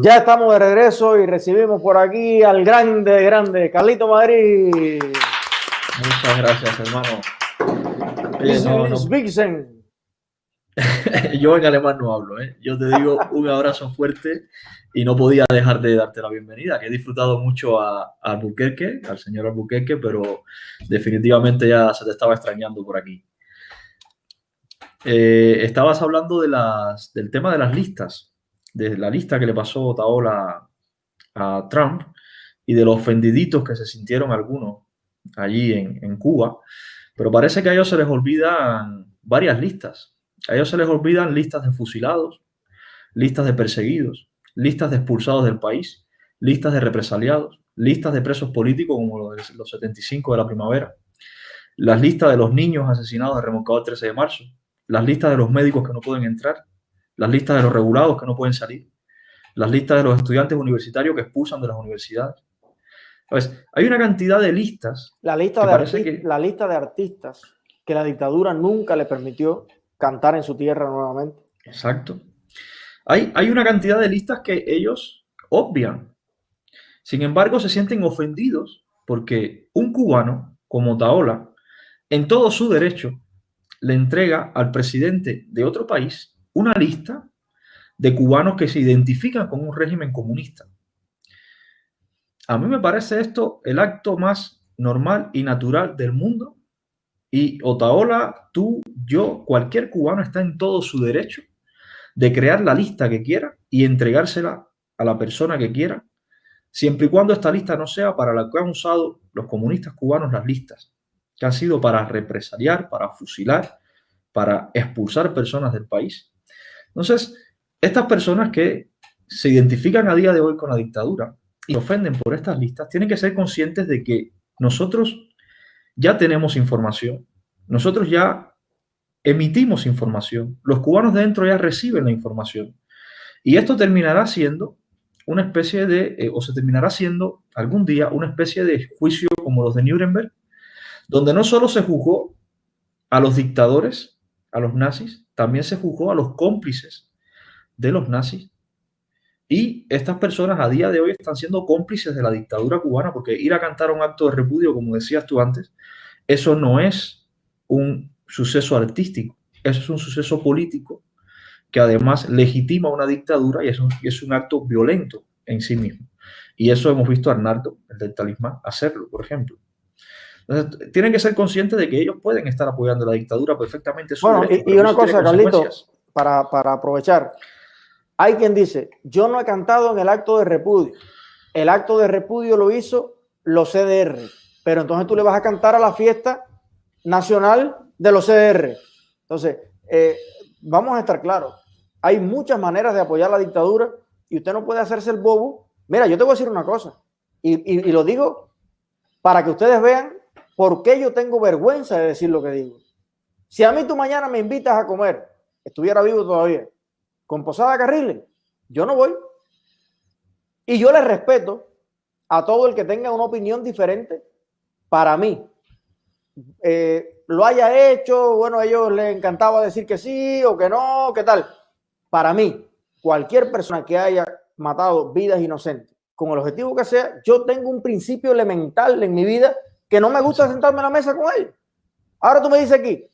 Ya estamos de regreso y recibimos por aquí al grande, grande Carlito Madrid. Muchas gracias, hermano. Yo en alemán no hablo, ¿eh? Yo te digo un abrazo fuerte y no podía dejar de darte la bienvenida, que he disfrutado mucho a, a Albuquerque, al señor Albuquerque, pero definitivamente ya se te estaba extrañando por aquí. Eh, estabas hablando de las, del tema de las listas de la lista que le pasó Taola a Trump y de los ofendiditos que se sintieron algunos allí en, en Cuba, pero parece que a ellos se les olvidan varias listas. A ellos se les olvidan listas de fusilados, listas de perseguidos, listas de expulsados del país, listas de represaliados, listas de presos políticos como los, de los 75 de la primavera, las listas de los niños asesinados en remolcado el 13 de marzo, las listas de los médicos que no pueden entrar, las listas de los regulados que no pueden salir, las listas de los estudiantes universitarios que expulsan de las universidades. Pues, hay una cantidad de listas. La lista de, la lista de artistas que la dictadura nunca le permitió cantar en su tierra nuevamente. Exacto. Hay, hay una cantidad de listas que ellos obvian. Sin embargo, se sienten ofendidos porque un cubano como Taola, en todo su derecho, le entrega al presidente de otro país una lista de cubanos que se identifican con un régimen comunista. A mí me parece esto el acto más normal y natural del mundo. Y Otaola, tú, yo, cualquier cubano está en todo su derecho de crear la lista que quiera y entregársela a la persona que quiera, siempre y cuando esta lista no sea para la que han usado los comunistas cubanos las listas, que han sido para represaliar, para fusilar, para expulsar personas del país. Entonces, estas personas que se identifican a día de hoy con la dictadura y ofenden por estas listas, tienen que ser conscientes de que nosotros ya tenemos información, nosotros ya emitimos información, los cubanos de dentro ya reciben la información. Y esto terminará siendo una especie de, eh, o se terminará siendo algún día una especie de juicio como los de Nuremberg, donde no solo se juzgó a los dictadores, a los nazis, también se juzgó a los cómplices de los nazis. Y estas personas a día de hoy están siendo cómplices de la dictadura cubana, porque ir a cantar un acto de repudio, como decías tú antes, eso no es un suceso artístico, eso es un suceso político que además legitima una dictadura y es un, es un acto violento en sí mismo. Y eso hemos visto a Arnaldo, el del talismán, hacerlo, por ejemplo tienen que ser conscientes de que ellos pueden estar apoyando la dictadura perfectamente. Bueno, y, una cosa, Carlito, para, para aprovechar. Hay quien dice, yo no he cantado en el acto de repudio. El acto de repudio lo hizo los CDR. Pero entonces tú le vas a cantar a la fiesta nacional de los CDR. Entonces, eh, vamos a estar claros. Hay muchas maneras de apoyar la dictadura y usted no puede hacerse el bobo. Mira, yo te voy a decir una cosa. y, y lo digo para que ustedes vean ¿Por qué yo tengo vergüenza de decir lo que digo? Si a mí tú mañana me invitas a comer, estuviera vivo todavía, con Posada Carriles, yo no voy. Y yo le respeto a todo el que tenga una opinión diferente para mí. Eh, lo haya hecho, bueno, a ellos les encantaba decir que sí o que no, qué tal. Para mí, cualquier persona que haya matado vidas inocentes, con el objetivo que sea, yo tengo un principio elemental en mi vida que no me gusta sentarme a la mesa con él. Ahora tú me dices aquí,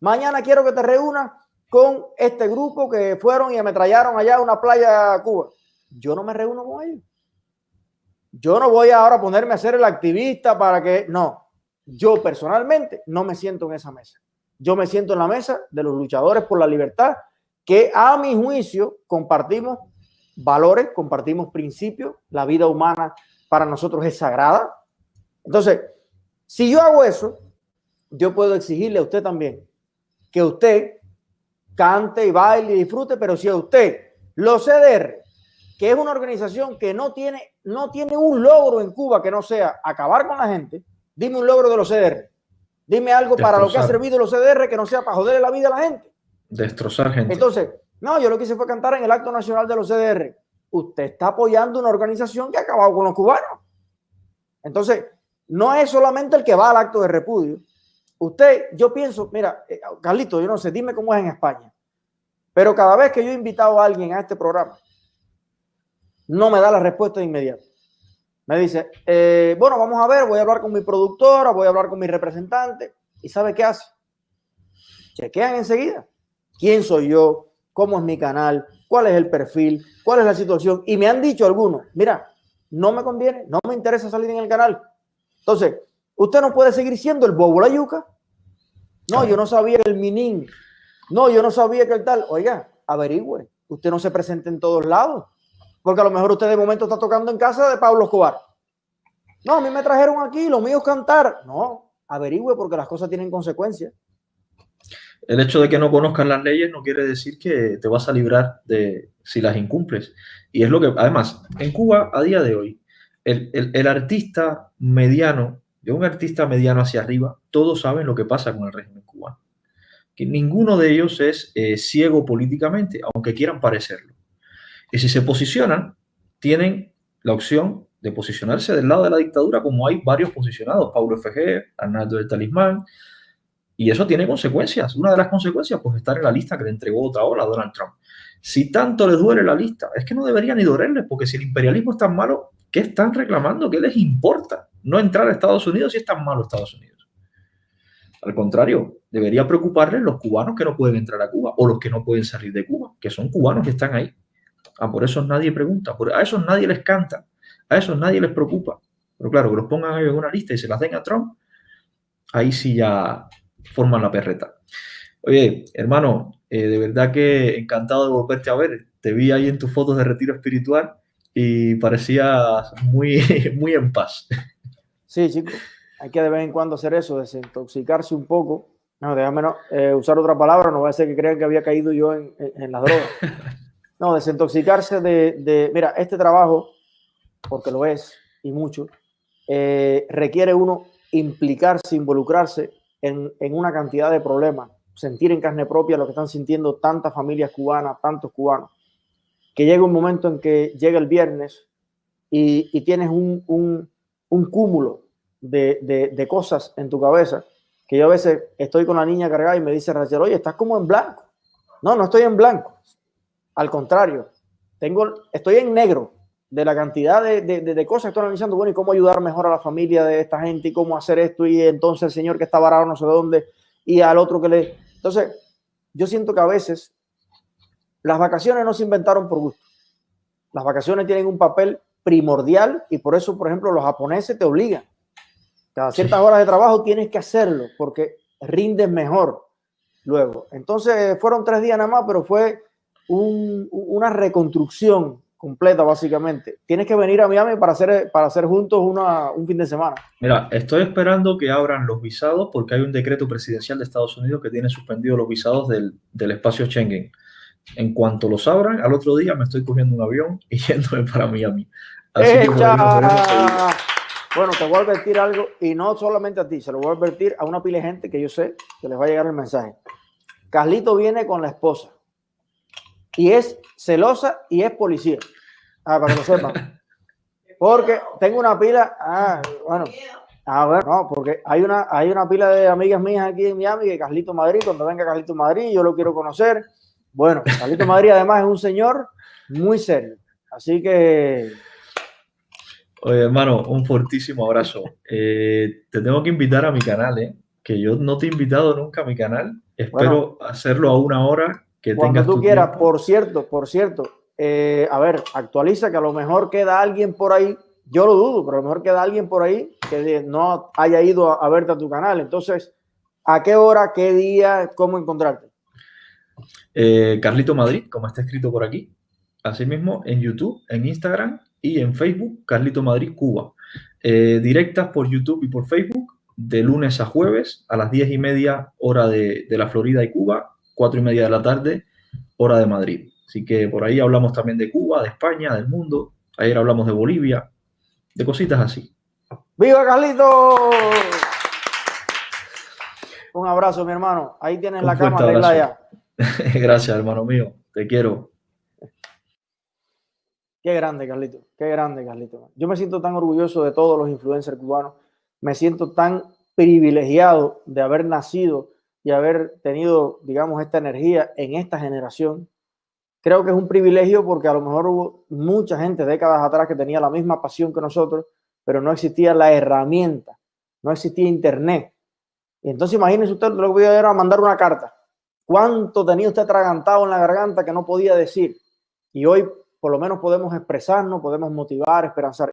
mañana quiero que te reúnas con este grupo que fueron y ametrallaron allá a una playa Cuba. Yo no me reúno con ellos. Yo no voy ahora a ponerme a ser el activista para que, no, yo personalmente no me siento en esa mesa. Yo me siento en la mesa de los luchadores por la libertad, que a mi juicio compartimos valores, compartimos principios, la vida humana para nosotros es sagrada. Entonces, si yo hago eso, yo puedo exigirle a usted también que usted cante y baile y disfrute, pero si a usted lo CDR, que es una organización que no tiene, no tiene un logro en Cuba que no sea acabar con la gente, dime un logro de los CDR. Dime algo para lo que ha servido los CDR que no sea para joderle la vida a la gente. Destrozar gente. Entonces, no, yo lo que hice fue cantar en el acto nacional de los CDR. Usted está apoyando una organización que ha acabado con los cubanos. Entonces, no es solamente el que va al acto de repudio. Usted, yo pienso, mira, eh, Carlito, yo no sé, dime cómo es en España. Pero cada vez que yo he invitado a alguien a este programa, no me da la respuesta de inmediato. Me dice, eh, bueno, vamos a ver, voy a hablar con mi productora, voy a hablar con mi representante. ¿Y sabe qué hace? Chequean enseguida. ¿Quién soy yo? ¿Cómo es mi canal? ¿Cuál es el perfil? ¿Cuál es la situación? Y me han dicho algunos, mira, no me conviene, no me interesa salir en el canal. Entonces, usted no puede seguir siendo el bobo la yuca. No, yo no sabía el minín. No, yo no sabía que el tal. Oiga, averigüe. Usted no se presente en todos lados. Porque a lo mejor usted de momento está tocando en casa de Pablo Escobar. No, a mí me trajeron aquí, lo mío es cantar. No, averigüe porque las cosas tienen consecuencias. El hecho de que no conozcan las leyes no quiere decir que te vas a librar de si las incumples. Y es lo que, además, en Cuba a día de hoy, el, el artista mediano, de un artista mediano hacia arriba, todos saben lo que pasa con el régimen cubano. Que ninguno de ellos es eh, ciego políticamente, aunque quieran parecerlo. Y si se posicionan, tienen la opción de posicionarse del lado de la dictadura, como hay varios posicionados, Paulo FG, Arnaldo del Talismán, y eso tiene consecuencias. Una de las consecuencias, pues estar en la lista que le entregó otra hora a Donald Trump. Si tanto les duele la lista, es que no debería ni dolerles, porque si el imperialismo es tan malo, ¿qué están reclamando? ¿Qué les importa no entrar a Estados Unidos si es tan malo Estados Unidos? Al contrario, debería preocuparles los cubanos que no pueden entrar a Cuba o los que no pueden salir de Cuba, que son cubanos que están ahí. Ah, por eso nadie pregunta, a esos nadie les canta, a esos nadie les preocupa. Pero claro, que los pongan ahí en una lista y se las den a Trump, ahí sí ya forman la perreta. Oye, hermano, eh, de verdad que encantado de volverte a ver. Te vi ahí en tus fotos de retiro espiritual y parecías muy, muy en paz. Sí, chicos, hay que de vez en cuando hacer eso, desintoxicarse un poco. No, déjame eh, usar otra palabra, no va a ser que crean que había caído yo en, en, en la droga. No, desintoxicarse de, mira, este trabajo, porque lo es y mucho, eh, requiere uno implicarse, involucrarse en, una cantidad de problemas, sentir en carne propia lo que están sintiendo tantas familias cubanas, tantos cubanos, que llega un momento en que llega el viernes y, tienes un, cúmulo de, de, cosas en tu cabeza, que yo a veces estoy con la niña cargada y me dice Rachel, oye, estás como en blanco. No, no estoy en blanco, al contrario, tengo, estoy en negro de la cantidad de, de, cosas que estoy analizando, bueno, y cómo ayudar mejor a la familia de esta gente y cómo hacer esto, y entonces el señor que está varado no sé dónde, y al otro que le... Entonces, yo siento que a veces las vacaciones no se inventaron por gusto. Las vacaciones tienen un papel primordial y por eso, por ejemplo, los japoneses te obligan. Cada ciertas horas de trabajo tienes que hacerlo porque rindes mejor luego. Entonces, fueron tres días nada más, pero fue una reconstrucción completa, básicamente. Tienes que venir a Miami para hacer, para hacer juntos una, un fin de semana. Mira, estoy esperando que abran los visados porque hay un decreto presidencial de Estados Unidos que tiene suspendido los visados del, del espacio Schengen. En cuanto los abran, al otro día me estoy cogiendo un avión y yéndome para Miami. Así bueno, te voy a advertir algo y no solamente a ti, se lo voy a advertir a una pila de gente que yo sé que les va a llegar el mensaje. Carlito viene con la esposa y es celosa y es policía. Ah, para que lo sepan. Porque tengo una pila, ah, bueno, ah, bueno, no, porque hay una, hay una pila de amigas mías aquí en Miami que Carlito Madrid, cuando venga Carlito Madrid, yo lo quiero conocer. Bueno, Carlito Madrid además es un señor muy serio. Así que. Oye, hermano, un fortísimo abrazo. Eh, te tengo que invitar a mi canal, ¿eh? que yo no te he invitado nunca a mi canal. Espero hacerlo a una hora cuando tú quieras, por cierto, por cierto, eh, a ver, actualiza que a lo mejor queda alguien por ahí, yo lo dudo, pero a lo mejor queda alguien por ahí que no haya ido a, verte a tu canal. Entonces, ¿a qué hora, qué día, cómo encontrarte? Eh, Carlito Madrid, como está escrito por aquí. Asimismo, en YouTube, en Instagram y en Facebook, Carlito Madrid Cuba. Eh, directas por YouTube y por Facebook, de lunes a jueves a las diez y media hora de, de la Florida y Cuba cuatro y media de la tarde, hora de Madrid. Así que por ahí hablamos también de Cuba, de España, del mundo. Ayer hablamos de Bolivia, de cositas así. ¡Viva Carlito! Un abrazo, mi hermano. Ahí tienes la cámara ya. Gracias, hermano mío. Te quiero. Qué grande, Carlito. Qué grande, Carlito. Yo me siento tan orgulloso de todos los influencers cubanos. Me siento tan privilegiado de haber nacido y haber tenido, digamos, esta energía en esta generación creo que es un privilegio porque a lo mejor hubo mucha gente décadas atrás que tenía la misma pasión que nosotros, pero no existía la herramienta, no existía internet. Y entonces imagínense usted lo que podía era mandar una carta. ¿Cuánto tenía usted atragantado en la garganta que no podía decir? Y hoy por lo menos podemos expresarnos, podemos motivar, esperanzar.